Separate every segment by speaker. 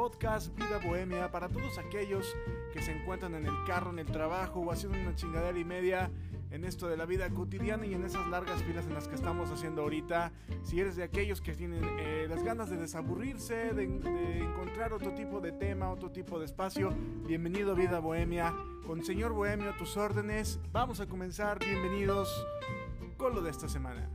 Speaker 1: podcast Vida Bohemia para todos aquellos que se encuentran en el carro, en el trabajo o haciendo una chingadera y media en esto de la vida cotidiana y en esas largas filas en las que estamos haciendo ahorita. Si eres de aquellos que tienen eh, las ganas de desaburrirse, de, encontrar otro tipo de tema, otro tipo de espacio, bienvenido a Vida Bohemia. Con Señor Bohemio tus órdenes, vamos a comenzar. Bienvenidos con lo de esta semana.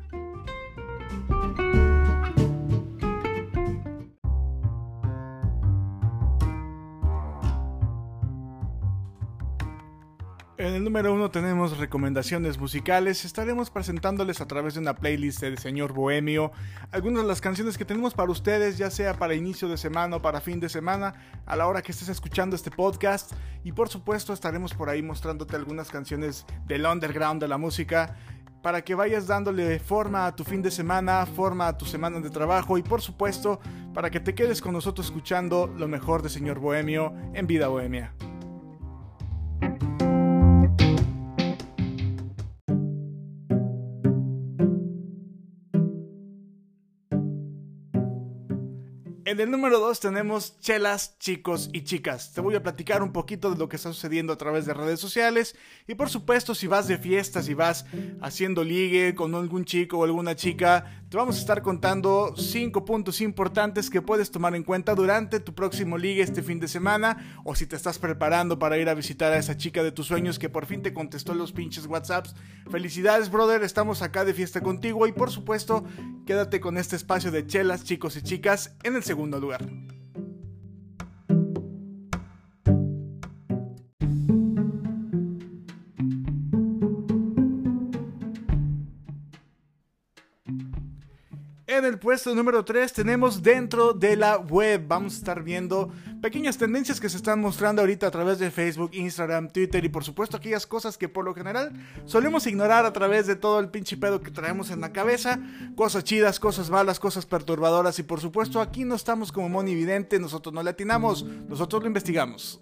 Speaker 1: En el número uno tenemos recomendaciones musicales. Estaremos presentándoles a través de una playlist de Señor Bohemio algunas de las canciones que tenemos para ustedes, ya sea para inicio de semana o para fin de semana, a la hora que estés escuchando este podcast. Y por supuesto estaremos por ahí mostrándote algunas canciones del underground de la música para que vayas dándole forma a tu fin de semana, forma a tu semana de trabajo y por supuesto para que te quedes con nosotros escuchando lo mejor de Señor Bohemio en Vida Bohemia. En el número 2 tenemos chelas, chicos y chicas. Te voy a platicar un poquito de lo que está sucediendo a través de redes sociales. Y por supuesto, si vas de fiestas, si vas haciendo ligue con algún chico o alguna chica, te vamos a estar contando 5 puntos importantes que puedes tomar en cuenta durante tu próximo ligue este fin de semana. O si te estás preparando para ir a visitar a esa chica de tus sueños que por fin te contestó los pinches WhatsApps. Felicidades, brother. Estamos acá de fiesta contigo. Y por supuesto, quédate con este espacio de chelas, chicos y chicas en el segundo segundo lugar. Puesto número 3 tenemos dentro de la web. Vamos a estar viendo pequeñas tendencias que se están mostrando ahorita a través de Facebook, Instagram, Twitter y por supuesto aquellas cosas que por lo general solemos ignorar a través de todo el pinche pedo que traemos en la cabeza. Cosas chidas, cosas malas, cosas perturbadoras y por supuesto aquí no estamos como monividente, nosotros no le atinamos, nosotros lo investigamos.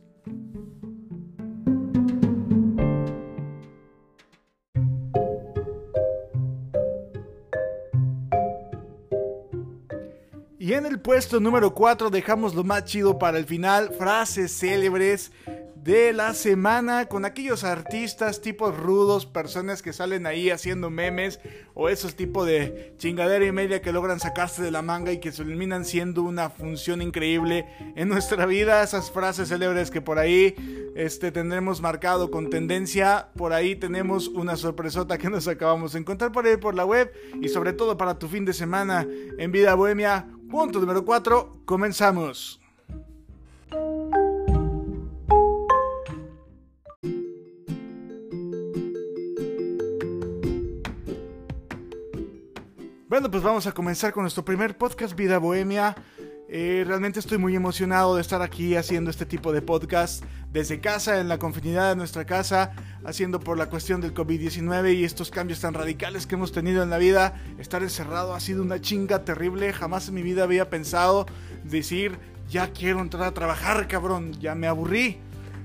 Speaker 1: En el puesto número 4 dejamos lo más chido para el final, frases célebres de la semana con aquellos artistas tipos rudos, personas que salen ahí haciendo memes o esos tipos de chingadera y media que logran sacarse de la manga y que terminan siendo una función increíble en nuestra vida, esas frases célebres que por ahí este, tendremos marcado con tendencia, por ahí tenemos una sorpresota que nos acabamos de encontrar por ahí por la web y sobre todo para tu fin de semana en Vida Bohemia. Punto número 4, comenzamos. Bueno, pues vamos a comenzar con nuestro primer podcast Vida Bohemia. Eh, realmente estoy muy emocionado de estar aquí haciendo este tipo de podcast desde casa, en la confinidad de nuestra casa, haciendo por la cuestión del COVID-19 y estos cambios tan radicales que hemos tenido en la vida. Estar encerrado ha sido una chinga terrible. Jamás en mi vida había pensado decir, ya quiero entrar a trabajar, cabrón, ya me aburrí.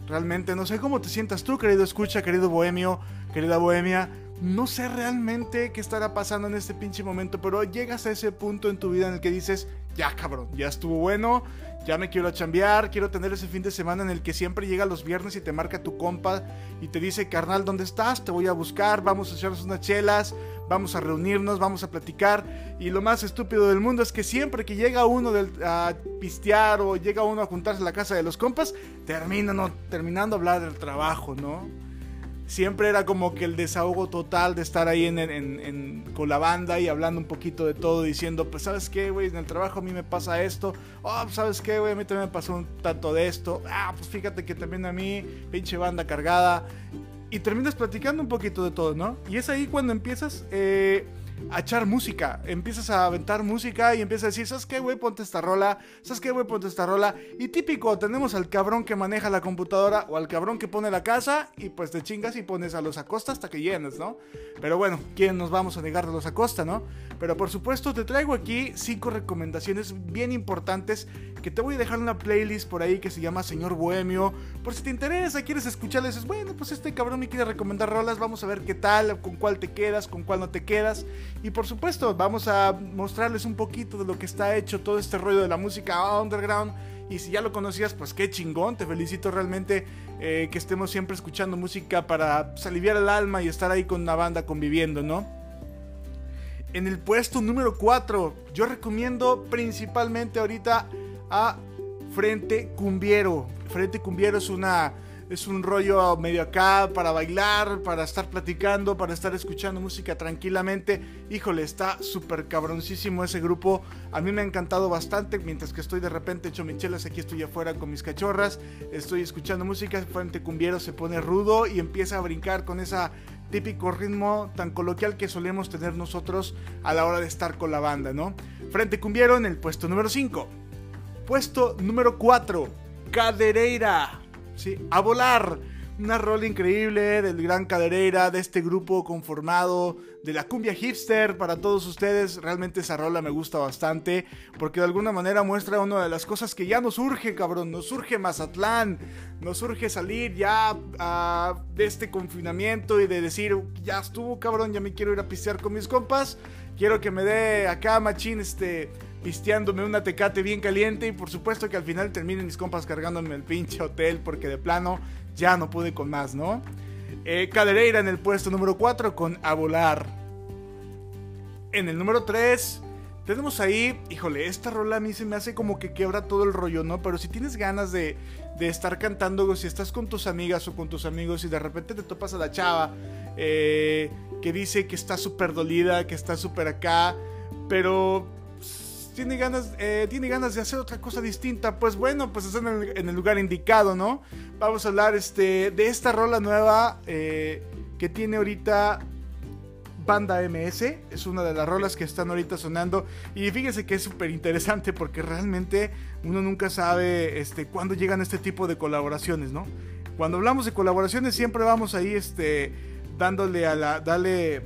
Speaker 1: Realmente no sé cómo te sientas tú, querido escucha, querido bohemio, querida bohemia no sé realmente qué estará pasando en este pinche momento, pero llegas a ese punto en tu vida en el que dices, ya cabrón, ya estuvo bueno, ya me quiero chambear, quiero tener ese fin de semana en el que siempre llega los viernes y te marca tu compa y te dice, carnal, ¿dónde estás? Te voy a buscar, vamos a echarnos unas chelas, vamos a reunirnos, vamos a platicar. Y lo más estúpido del mundo es que siempre que llega uno a pistear o llega uno a juntarse en la casa de los compas, terminan terminando a hablar del trabajo, ¿no? Siempre era como que el desahogo total de estar ahí en, con la banda y hablando un poquito de todo, diciendo, pues sabes qué, güey, en el trabajo a mí me pasa esto, oh, pues, sabes qué, güey, a mí también me pasó un tanto de esto, ah, pues fíjate que también a mí, pinche banda cargada, y terminas platicando un poquito de todo, ¿no? Y es ahí cuando empiezas... Eh, a echar música. Empiezas a aventar música y empiezas a decir, ¿sabes qué, güey? Ponte esta rola. ¿Sabes qué, güey? Ponte esta rola. Y típico, tenemos al cabrón que maneja la computadora o al cabrón que pone la casa y pues te chingas y pones a los Acosta hasta que llenes, ¿no? Pero bueno, ¿quién nos vamos a negar de los Acosta, no? Pero por supuesto te traigo aquí cinco recomendaciones bien importantes que te voy a dejar una playlist por ahí que se llama Señor Bohemio. Por si te interesa, quieres escucharles, dices, bueno, pues este cabrón me quiere recomendar rolas, vamos a ver qué tal, con cuál te quedas, con cuál no te quedas. Y por supuesto, vamos a mostrarles un poquito de lo que está hecho todo este rollo de la música underground Y si ya lo conocías, pues qué chingón. Te felicito realmente eh, que estemos siempre escuchando música para pues, aliviar el alma y estar ahí con una banda conviviendo, ¿no? En el puesto número 4, yo recomiendo principalmente ahorita a Frente Cumbiero. Frente Cumbiero es una es un rollo medio acá para bailar, para estar platicando, para estar escuchando música tranquilamente. Híjole, está súper cabroncísimo ese grupo. A mí me ha encantado bastante. Mientras que estoy de repente hecho michelas, aquí estoy afuera con mis cachorras. Estoy escuchando música. Frente Cumbiero se pone rudo y empieza a brincar con ese típico ritmo tan coloquial que solemos tener nosotros a la hora de estar con la banda, ¿no? Frente Cumbiero en el puesto número 5. Puesto número 4. Cadereira. ¿sí? A volar. Una rola increíble del Gran Cadereira, de este grupo conformado de la cumbia hipster para todos ustedes. Realmente esa rola me gusta bastante porque de alguna manera muestra una de las cosas que ya nos surge, cabrón. Nos surge Mazatlán, nos surge salir ya de este confinamiento y de decir, ya estuvo, cabrón, ya me quiero ir a pistear con mis compas. Quiero que me dé acá, machín, este pisteándome una tecate bien caliente y por supuesto que al final terminen mis compas cargándome el pinche hotel porque de plano ya no pude con más, ¿no? Eh, Cadereira en el puesto número 4 con A Volar. En el número 3 tenemos ahí, híjole, esta rola a mí se me hace como que quebra todo el rollo, ¿no? Pero si tienes ganas de, de estar cantando, si estás con tus amigas o con tus amigos y de repente te topas a la chava eh, que dice que está súper dolida, que está súper acá, pero tiene ganas, eh, tiene ganas de hacer otra cosa distinta, pues bueno, pues están en el, lugar indicado, ¿no? Vamos a hablar este, de esta rola nueva eh, que tiene ahorita Banda MS. Es una de las rolas que están ahorita sonando. Y fíjense que es súper interesante porque realmente uno nunca sabe este, cuándo llegan este tipo de colaboraciones, ¿no? Cuando hablamos de colaboraciones siempre vamos ahí este, dándole a la... Dale,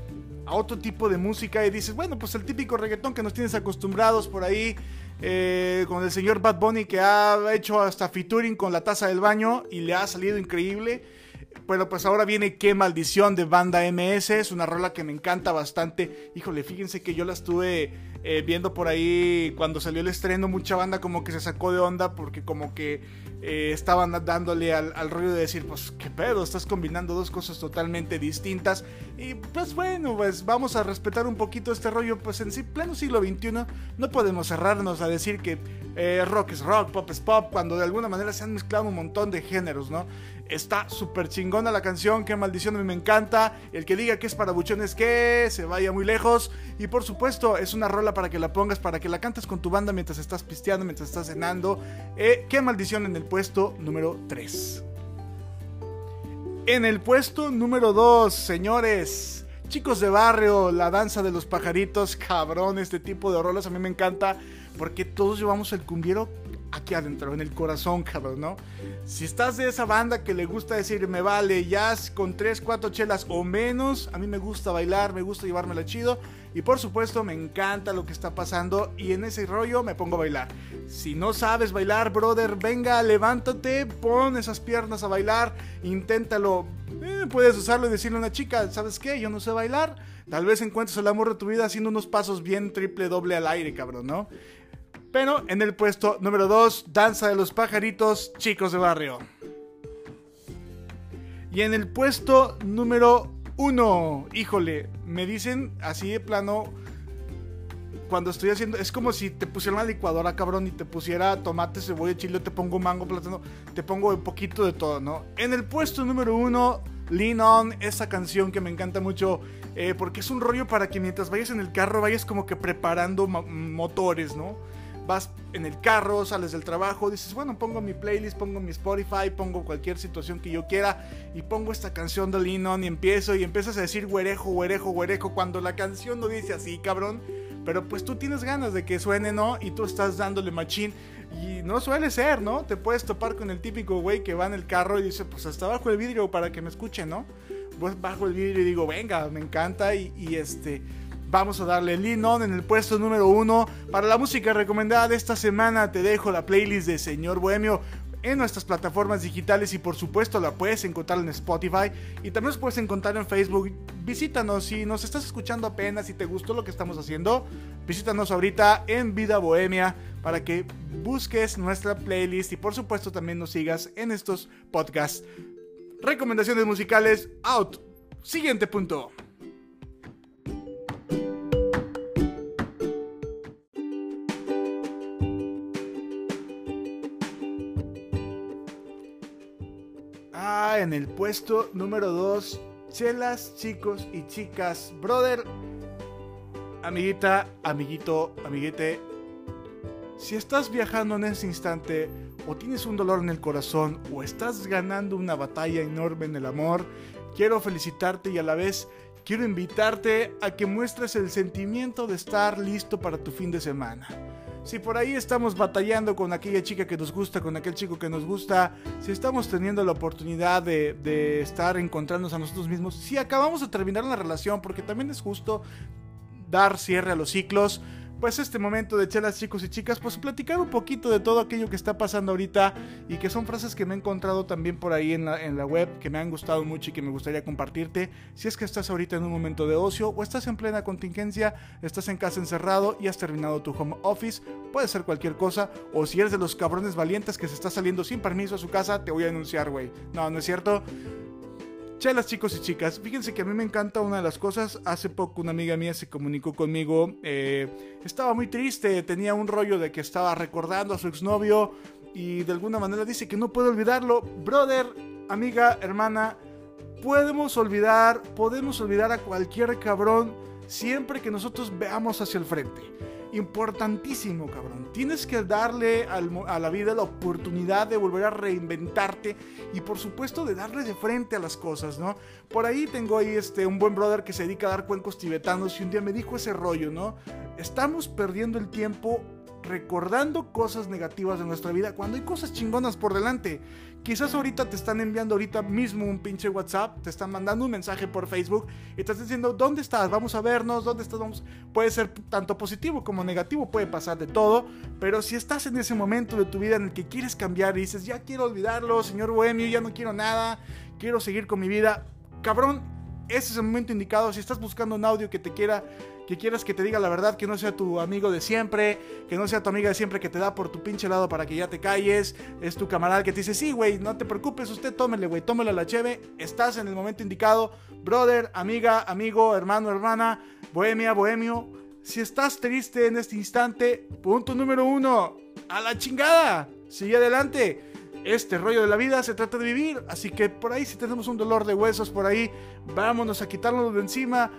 Speaker 1: a otro tipo de música y dices, bueno, pues el típico reggaetón que nos tienes acostumbrados por ahí, eh, con el señor Bad Bunny que ha hecho hasta featuring con la taza del baño y le ha salido increíble. Pero pues ahora viene Qué maldición de banda MS, es una rola que me encanta bastante. Híjole, fíjense que yo la estuve eh, viendo por ahí cuando salió el estreno, mucha banda como que se sacó de onda porque como que eh, estaban dándole al, rollo de decir, pues qué pedo, estás combinando dos cosas totalmente distintas. Y pues bueno, pues vamos a respetar un poquito este rollo, pues en sí, pleno siglo XXI, no podemos cerrarnos a decir que eh, rock es rock, pop es pop, cuando de alguna manera se han mezclado un montón de géneros, ¿no? Está súper chingona la canción, qué maldición, a mí me encanta. El que diga que es para buchones que se vaya muy lejos. Y por supuesto, es una rola para que la pongas, para que la cantes con tu banda mientras estás pisteando, mientras estás cenando. Eh, qué maldición en el puesto número 3. En el puesto número 2, señores. Chicos de barrio, la danza de los pajaritos, cabrón, este tipo de rolas a mí me encanta porque todos llevamos el cumbiero aquí adentro, en el corazón, cabrón, ¿no? Si estás de esa banda que le gusta decir, me vale jazz con 3, 4 chelas o menos, a mí me gusta bailar, me gusta llevármela chido. Y por supuesto me encanta lo que está pasando y en ese rollo me pongo a bailar. Si no sabes bailar, brother, venga, levántate, pon esas piernas a bailar, inténtalo. Eh, puedes usarlo y decirle a una chica, ¿sabes qué? Yo no sé bailar. Tal vez encuentres el amor de tu vida haciendo unos pasos bien triple doble al aire, cabrón, ¿no? Pero en el puesto número 2, Danza de los Pajaritos, Chicos de Barrio. Y en el puesto número 1, híjole, me dicen así de plano, cuando estoy haciendo, es como si te pusiera una licuadora, cabrón, y te pusiera tomate, cebolla, chile, te pongo mango, plátano, te pongo un poquito de todo, ¿no? En el puesto número 1, Lean On, esa canción que me encanta mucho, eh, porque es un rollo para que mientras vayas en el carro vayas como que preparando motores, ¿no? Vas en el carro, sales del trabajo, dices, bueno, pongo mi playlist, pongo mi Spotify, pongo cualquier situación que yo quiera y pongo esta canción de Linon y empiezo y empiezas a decir güerejo, güerejo, güerejo cuando la canción no dice así, cabrón. Pero pues tú tienes ganas de que suene, ¿no? Y tú estás dándole machín. Y no suele ser, ¿no? Te puedes topar con el típico güey que va en el carro y dice, pues hasta abajo el vidrio para que me escuchen, ¿no? Pues bajo el vidrio y digo, venga, me encanta y este Vamos a darle lean on en el puesto número uno. Para la música recomendada de esta semana te dejo la playlist de Señor Bohemio en nuestras plataformas digitales y por supuesto la puedes encontrar en Spotify y también nos puedes encontrar en Facebook. Visítanos si nos estás escuchando apenas y te gustó lo que estamos haciendo. visítanos ahorita en Vida Bohemia para que busques nuestra playlist y por supuesto también nos sigas en estos podcasts. Recomendaciones musicales out. Siguiente punto. Ah, en el puesto número 2, chelas, chicos y chicas. Brother, amiguita, amiguito, amiguete. Si estás viajando en ese instante, o tienes un dolor en el corazón, o estás ganando una batalla enorme en el amor, quiero felicitarte y a la vez quiero invitarte a que muestres el sentimiento de estar listo para tu fin de semana. Si por ahí estamos batallando con aquella chica que nos gusta, con aquel chico que nos gusta, si estamos teniendo la oportunidad de, estar encontrándonos a nosotros mismos, si acabamos de terminar una relación, porque también es justo dar cierre a los ciclos, pues este momento de chelas chicos y chicas, pues platicar un poquito de todo aquello que está pasando ahorita y que son frases que me he encontrado también por ahí en la, en la web, que me han gustado mucho y que me gustaría compartirte. Si es que estás ahorita en un momento de ocio o estás en plena contingencia, estás en casa encerrado y has terminado tu home office, puede ser cualquier cosa, o si eres de los cabrones valientes que se está saliendo sin permiso a su casa, te voy a denunciar, güey. No, no es cierto. Chelas chicos y chicas, fíjense que a mí me encanta una de las cosas. Hace poco una amiga mía se comunicó conmigo. eh, estaba muy triste, tenía un rollo de que estaba recordando a su exnovio y de alguna manera dice que no puede olvidarlo. Brother, amiga, hermana, podemos olvidar, podemos olvidar a cualquier cabrón siempre que nosotros veamos hacia el frente. Importantísimo, cabrón. Tienes que darle a la vida la oportunidad de volver a reinventarte y por supuesto de darle de frente a las cosas, ¿no? Por ahí tengo ahí este, un buen brother que se dedica a dar cuencos tibetanos y un día me dijo ese rollo, ¿no? Estamos perdiendo el tiempo recordando cosas negativas de nuestra vida cuando hay cosas chingonas por delante. Quizás ahorita te están enviando ahorita mismo un pinche WhatsApp, te están mandando un mensaje por Facebook y te están diciendo, ¿dónde estás? Vamos a vernos, ¿dónde estás? Puede ser tanto positivo como negativo, puede pasar de todo, pero si estás en ese momento de tu vida en el que quieres cambiar y dices, ya quiero olvidarlo, señor Bohemio, ya no quiero nada, quiero seguir con mi vida, cabrón, ese es el momento indicado. Si estás buscando un audio que te quiera, que quieras que te diga la verdad, que no sea tu amigo de siempre, que no sea tu amiga de siempre que te da por tu pinche lado para que ya te calles, es tu camarada que te dice, sí, güey, no te preocupes, usted tómele, güey, tómele la cheve, estás en el momento indicado, brother, amiga, amigo, hermano, hermana, bohemia, bohemio. Si estás triste en este instante, punto número uno, a la chingada, sigue adelante este rollo de la vida se trata de vivir. Así que por ahí si tenemos un dolor de huesos por ahí, vámonos a quitarnos de encima.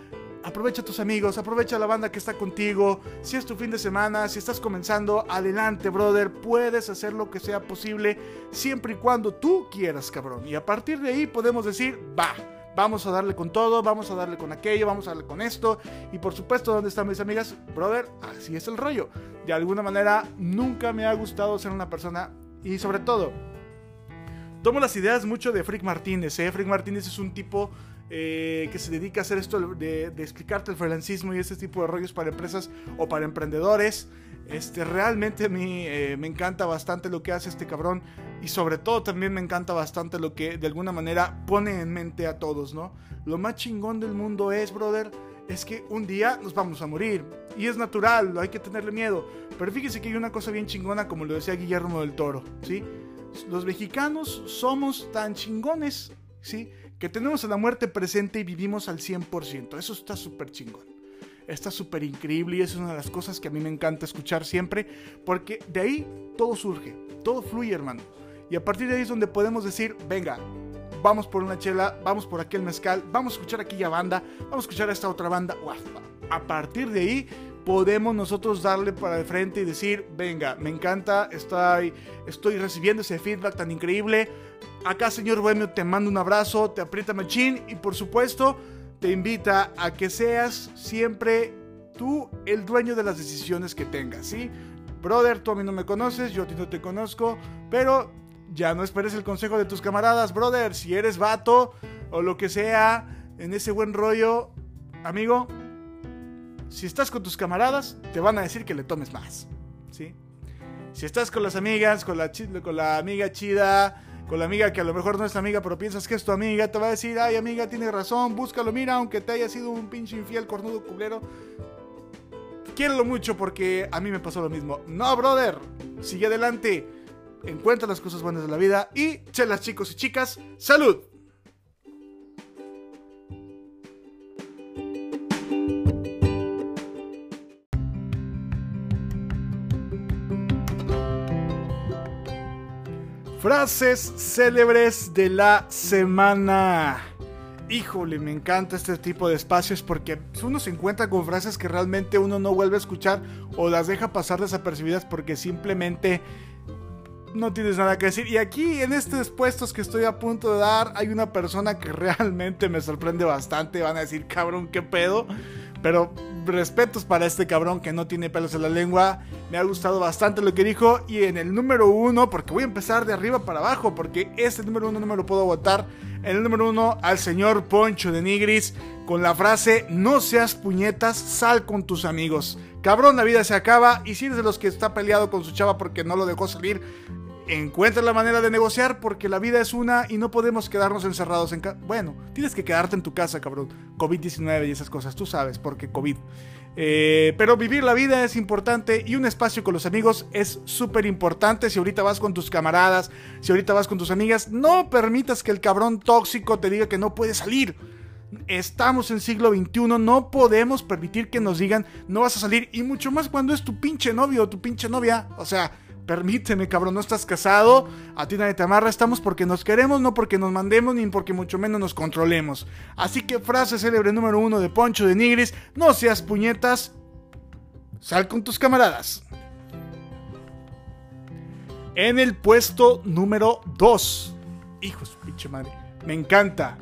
Speaker 1: Aprovecha a tus amigos, aprovecha a la banda que está contigo. Si es tu fin de semana, si estás comenzando, adelante, brother. Puedes hacer lo que sea posible siempre y cuando tú quieras, cabrón. Y a partir de ahí podemos decir, va. Vamos a darle con todo, vamos a darle con aquello, vamos a darle con esto. Y por supuesto, ¿dónde están mis amigas? Brother, así es el rollo. De alguna manera, nunca me ha gustado ser una persona y sobre todo, tomo las ideas mucho de Frick Martínez. ¿eh? Frick Martínez es un tipo eh, que se dedica a hacer esto de, de explicarte el freelancismo y este tipo de rollos para empresas o para emprendedores. Este, realmente a mí eh, me encanta bastante lo que hace este cabrón y sobre todo también me encanta bastante lo que de alguna manera pone en mente a todos, ¿no? Lo más chingón del mundo es, brother, es que un día nos vamos a morir y es natural, hay que tenerle miedo. Pero fíjese que hay una cosa bien chingona como lo decía Guillermo del Toro, ¿sí? Los mexicanos somos tan chingones, ¿sí? Que tenemos a la muerte presente y vivimos al 100%. Eso está súper chingón. Está súper increíble y es una de las cosas que a mí me encanta escuchar siempre, porque de ahí todo surge, todo fluye, hermano. Y a partir de ahí es donde podemos decir, venga, vamos por una chela, vamos por aquel mezcal, vamos a escuchar aquella banda, vamos a escuchar a esta otra banda. A partir de ahí podemos nosotros darle para el frente y decir, venga, me encanta, estoy, estoy recibiendo ese feedback tan increíble. Acá, señor Bohemio, te mando un abrazo, te aprieta machín y por supuesto te invita a que seas siempre tú el dueño de las decisiones que tengas, ¿sí? Brother, tú a mí no me conoces, yo a ti no te conozco, pero ya no esperes el consejo de tus camaradas, brother. Si eres vato o lo que sea, en ese buen rollo, amigo, si estás con tus camaradas, te van a decir que le tomes más, ¿sí? Si estás con las amigas, con la, con la amiga chida, con la amiga que a lo mejor no es amiga, pero piensas que es tu amiga, te va a decir, ay amiga, tienes razón, búscalo, mira, aunque te haya sido un pinche infiel, cornudo, culero, quiérelo mucho porque a mí me pasó lo mismo. No, brother, sigue adelante, encuentra las cosas buenas de la vida y, chelas chicos y chicas, salud. Frases célebres de la semana. Híjole, me encanta este tipo de espacios porque uno se encuentra con frases que realmente uno no vuelve a escuchar o las deja pasar desapercibidas porque simplemente no tienes nada que decir. Y aquí en estos puestos que estoy a punto de dar hay una persona que realmente me sorprende bastante. Van a decir, cabrón, qué pedo. Pero respetos para este cabrón que no tiene pelos en la lengua. Me ha gustado bastante lo que dijo. Y en el número uno, porque voy a empezar de arriba para abajo, porque este número uno no me lo puedo votar. En el número uno, al señor Poncho de Nigris, con la frase: No seas puñetas, sal con tus amigos. Cabrón, la vida se acaba. Y si eres de los que está peleado con su chava porque no lo dejó salir, encuentra la manera de negociar porque la vida es una y no podemos quedarnos encerrados en casa. Bueno, tienes que quedarte en tu casa, cabrón. COVID-19 y esas cosas, tú sabes, porque COVID. Eh, pero vivir la vida es importante y un espacio con los amigos es súper importante. Si ahorita vas con tus camaradas, si ahorita vas con tus amigas, no permitas que el cabrón tóxico te diga que no puedes salir. Estamos en siglo XXI, no podemos permitir que nos digan no vas a salir y mucho más cuando es tu pinche novio o tu pinche novia. O sea, Permíteme, cabrón, no estás casado, a ti nadie te amarra, estamos porque nos queremos, no porque nos mandemos, ni porque mucho menos nos controlemos. Así que frase célebre número uno de Poncho de Nigris, no seas puñetas, sal con tus camaradas. En el puesto número 2, hijos, pinche madre, me encanta.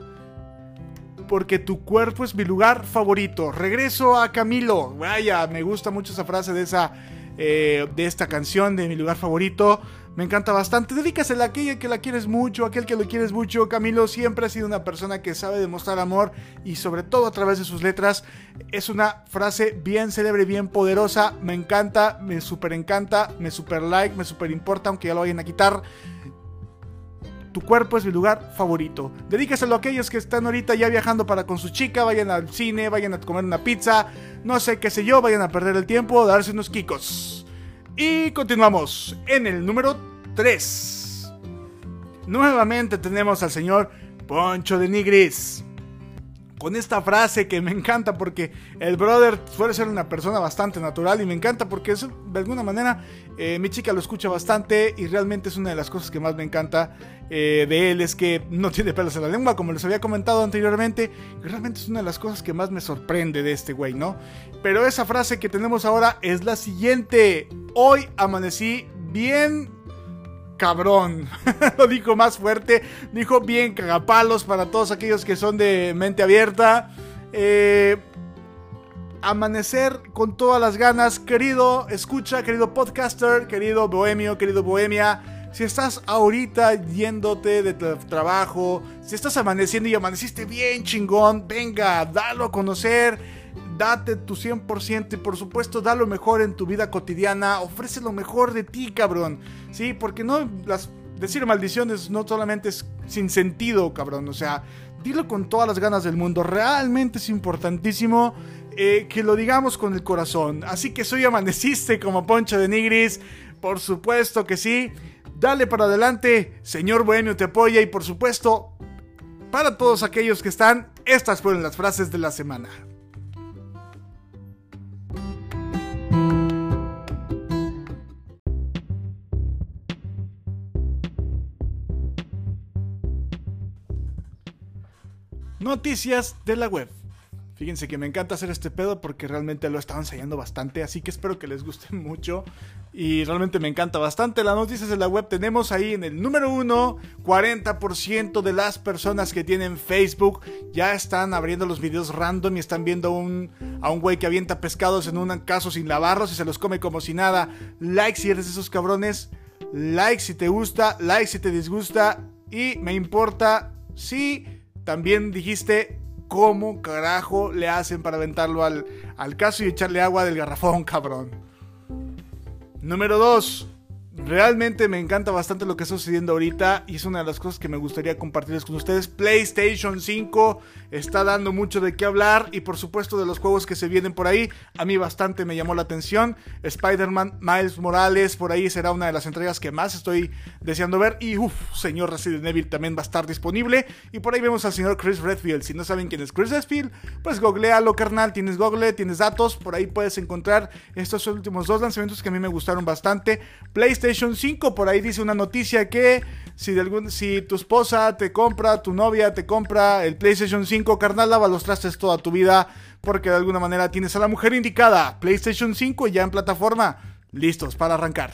Speaker 1: Porque tu cuerpo es mi lugar favorito. Regreso a Camilo. Vaya, me gusta mucho esa frase de esa eh, de esta canción, de mi lugar favorito. Me encanta bastante. Dedícasela a aquella que la quieres mucho, aquel que lo quieres mucho. Camilo siempre ha sido una persona que sabe demostrar amor y sobre todo a través de sus letras. Es una frase bien célebre, bien poderosa. Me encanta, me super encanta, me super like, me super importa, aunque ya lo vayan a quitar. Tu cuerpo es mi lugar favorito. Dedícaselo a aquellos que están ahorita ya viajando para con su chica, vayan al cine, vayan a comer una pizza, no sé qué sé yo, vayan a perder el tiempo, darse unos kikos. Y continuamos en el número 3. Nuevamente tenemos al señor Poncho de Nigris con esta frase que me encanta porque el brother suele ser una persona bastante natural y me encanta porque de alguna manera eh, mi chica lo escucha bastante y realmente es una de las cosas que más me encanta eh, de él es que no tiene pelos en la lengua como les había comentado anteriormente realmente es una de las cosas que más me sorprende de este güey, ¿no? Pero esa frase que tenemos ahora es la siguiente, hoy amanecí bien cabrón. Lo dijo más fuerte. Dijo bien cagapalos para todos aquellos que son de mente abierta. Eh, amanecer con todas las ganas. Querido escucha, querido podcaster, querido bohemio, querido bohemia. Si estás ahorita yéndote de trabajo, si estás amaneciendo y amaneciste bien chingón, venga, dalo a conocer date tu 100% y por supuesto da lo mejor en tu vida cotidiana, ofrece lo mejor de ti, cabrón. Sí, porque no las decir maldiciones no solamente es sin sentido, cabrón, o sea, dilo con todas las ganas del mundo, realmente es importantísimo eh, que lo digamos con el corazón. Así que soy amaneciste como Poncho de Nigris, por supuesto que sí. Dale para adelante, señor Bohemio te apoya y por supuesto, para todos aquellos que están, estas fueron las frases de la semana. Noticias de la web. Fíjense que me encanta hacer este pedo porque realmente lo he estado ensayando bastante, así que espero que les guste mucho. Y realmente me encanta bastante. Las noticias de la web tenemos ahí en el número 1, 40% de las personas que tienen Facebook ya están abriendo los videos random y están viendo a un güey que avienta pescados en un caso sin lavarlos y se los come como si nada. Like si eres de esos cabrones. Like si te gusta, like si te disgusta. Y me importa si también dijiste cómo carajo le hacen para aventarlo al, al caso y echarle agua del garrafón, cabrón. Número 2. Realmente me encanta bastante lo que está sucediendo ahorita y es una de las cosas que me gustaría compartirles con ustedes. PlayStation 5 está dando mucho de qué hablar y por supuesto de los juegos que se vienen por ahí. A mí bastante me llamó la atención. Spider-Man Miles Morales por ahí será una de las entregas que más estoy deseando ver. Y uff, señor Resident Evil también va a estar disponible. Y por ahí vemos al señor Chris Redfield. Si no saben quién es Chris Redfield, pues googlealo carnal. Tienes Google, tienes datos. Por ahí puedes encontrar estos últimos dos lanzamientos que a mí me gustaron bastante. PlayStation 5. Por ahí dice una noticia que si, de algún, si tu esposa te compra, tu novia te compra el PlayStation 5, carnal, lava los trastes toda tu vida porque de alguna manera tienes a la mujer indicada. PlayStation 5 ya en plataforma. Listos para arrancar.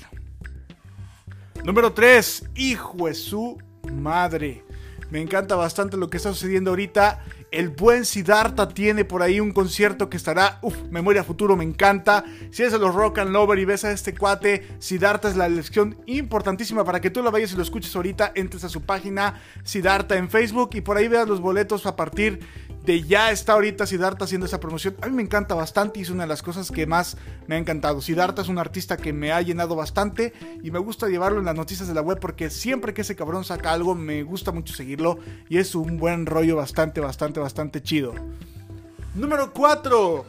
Speaker 1: Número 3. Hijo de su madre. Me encanta bastante lo que está sucediendo ahorita. El buen Siddhartha tiene por ahí un concierto que estará, uff, memoria futuro, me encanta. Si eres de los rock and lover y ves a este cuate, Siddhartha es la elección importantísima para que tú lo vayas y lo escuches ahorita. Entres a su página Siddhartha en Facebook y por ahí veas los boletos a partir de ya está ahorita Siddhartha haciendo esa promoción. A mí me encanta bastante y es una de las cosas que más me ha encantado. Siddhartha es un artista que me ha llenado bastante y me gusta llevarlo en las noticias de la web porque siempre que ese cabrón saca algo me gusta mucho seguirlo y es un buen rollo bastante, bastante, bastante chido. Número 4.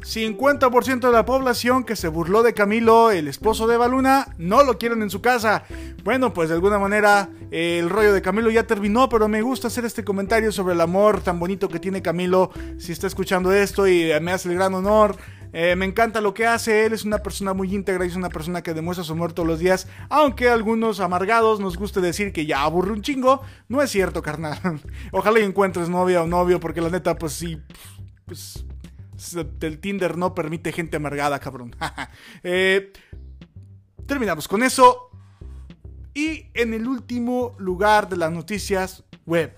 Speaker 1: 50% de la población que se burló de Camilo, el esposo de Baluna, no lo quieren en su casa. Bueno, pues de alguna manera el rollo de Camilo ya terminó, pero me gusta hacer este comentario sobre el amor tan bonito que tiene Camilo. Si está escuchando esto y me hace el gran honor. Eh, me encanta lo que hace, él es una persona muy íntegra y es una persona que demuestra su amor todos los días, aunque a algunos amargados nos guste decir que ya aburre un chingo, no es cierto, carnal. Ojalá y encuentres novia o novio, porque la neta, pues sí, pues el Tinder no permite gente amargada, cabrón. Eh, terminamos con eso. Y en el último lugar de las noticias web.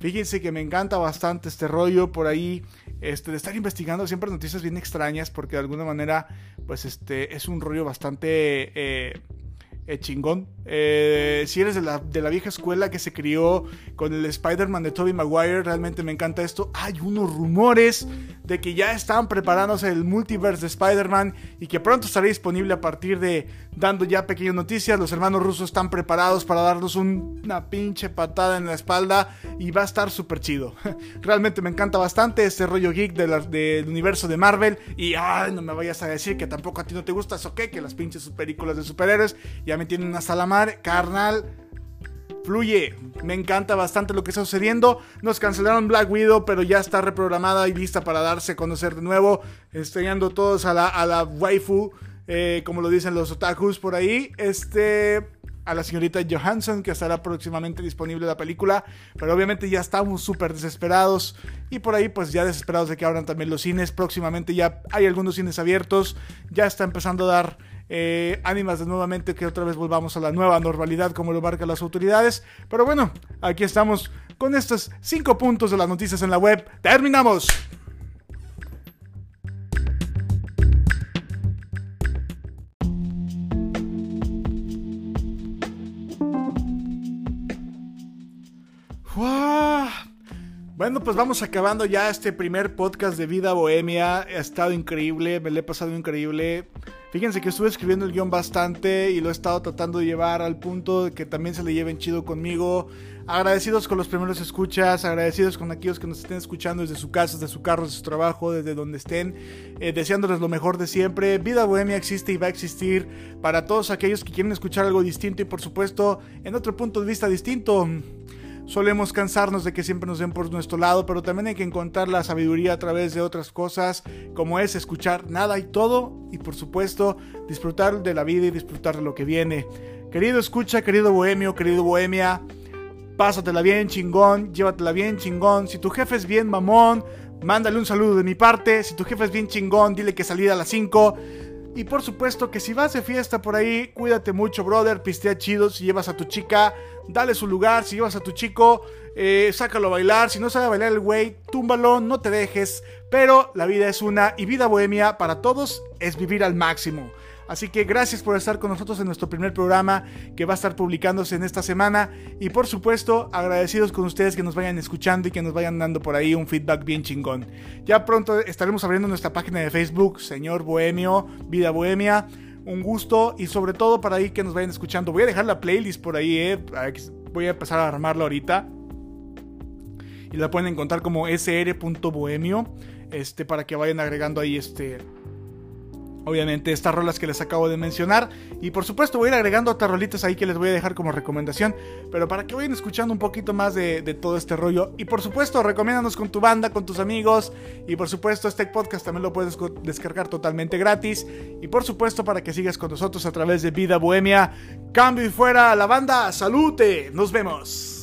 Speaker 1: Fíjense que me encanta bastante este rollo por ahí. Este, de estar investigando siempre noticias bien extrañas. Porque de alguna manera. Pues este. Es un rollo bastante. Eh, eh, chingón. Eh, si eres de la, de la, vieja escuela que se crió con el Spider-Man de Tobey Maguire, realmente me encanta esto. Hay unos rumores de que ya están preparándose el multiverse de Spider-Man y que pronto estará disponible a partir de dando ya pequeñas noticias. Los hermanos rusos están preparados para darnos una pinche patada en la espalda y va a estar súper chido. Realmente me encanta bastante este rollo geek del universo de Marvel. Y ay, no me vayas a decir que tampoco a ti no te gusta eso, ¿qué? Que las pinches películas de superhéroes ya me tienen una salamar, carnal. Fluye, me encanta bastante lo que está sucediendo. Nos cancelaron Black Widow, pero ya está reprogramada y lista para darse a conocer de nuevo. Estrellando todos a la, a la waifu, eh, como lo dicen los otakus por ahí. Este, a la señorita Johansson, que estará próximamente disponible la película. Pero obviamente ya estamos súper desesperados. Y por ahí, pues ya desesperados de que abran también los cines. Próximamente ya hay algunos cines abiertos. Ya está empezando a dar eh, ánimas de nuevamente que otra vez volvamos a la nueva normalidad como lo marcan las autoridades. Pero bueno, aquí estamos con estos cinco puntos de las noticias en la web. ¡Terminamos! Bueno, pues vamos acabando ya este primer podcast de Vida Bohemia. Ha estado increíble, me lo he pasado increíble. Fíjense que estuve escribiendo el guion bastante y lo he estado tratando de llevar al punto de que también se le lleven chido conmigo. Agradecidos con los primeros escuchas, agradecidos con aquellos que nos estén escuchando desde su casa, desde su carro, desde su trabajo, desde donde estén, eh, deseándoles lo mejor de siempre. Vida Bohemia existe y va a existir para todos aquellos que quieren escuchar algo distinto y por supuesto en otro punto de vista distinto. Solemos cansarnos de que siempre nos den por nuestro lado, pero también hay que encontrar la sabiduría a través de otras cosas, como es escuchar nada y todo, y por supuesto disfrutar de la vida y disfrutar de lo que viene. Querido escucha, querido bohemio, querido bohemia, pásatela bien chingón, llévatela bien chingón. Si tu jefe es bien mamón, mándale un saludo de mi parte. Si tu jefe es bien chingón, dile que salida a las 5. Y por supuesto que si vas de fiesta por ahí, cuídate mucho, brother, pistea chido. Si llevas a tu chica, dale su lugar. Si llevas a tu chico, eh, sácalo a bailar. Si no sabe bailar el güey, túmbalo, no te dejes. Pero la vida es una y vida bohemia para todos es vivir al máximo. Así que gracias por estar con nosotros en nuestro primer programa que va a estar publicándose en esta semana. Y por supuesto, agradecidos con ustedes que nos vayan escuchando y que nos vayan dando por ahí un feedback bien chingón. Ya pronto estaremos abriendo nuestra página de Facebook, Señor Bohemio, Vida Bohemia. un gusto y sobre todo para ahí que nos vayan escuchando. Voy a dejar la playlist por ahí, eh. voy a empezar a armarla ahorita. Y la pueden encontrar como sr.bohemio. Este, para que vayan agregando ahí este Obviamente estas rolas que les acabo de mencionar. Y por supuesto voy a ir agregando otras rolitas ahí que les voy a dejar como recomendación. Pero para que vayan escuchando un poquito más de, todo este rollo. Y por supuesto recomiéndanos con tu banda, con tus amigos. Y por supuesto este podcast también lo puedes descargar totalmente gratis. Y por supuesto para que sigas con nosotros a través de Vida Bohemia. Cambio y fuera la banda. Salute. Nos vemos.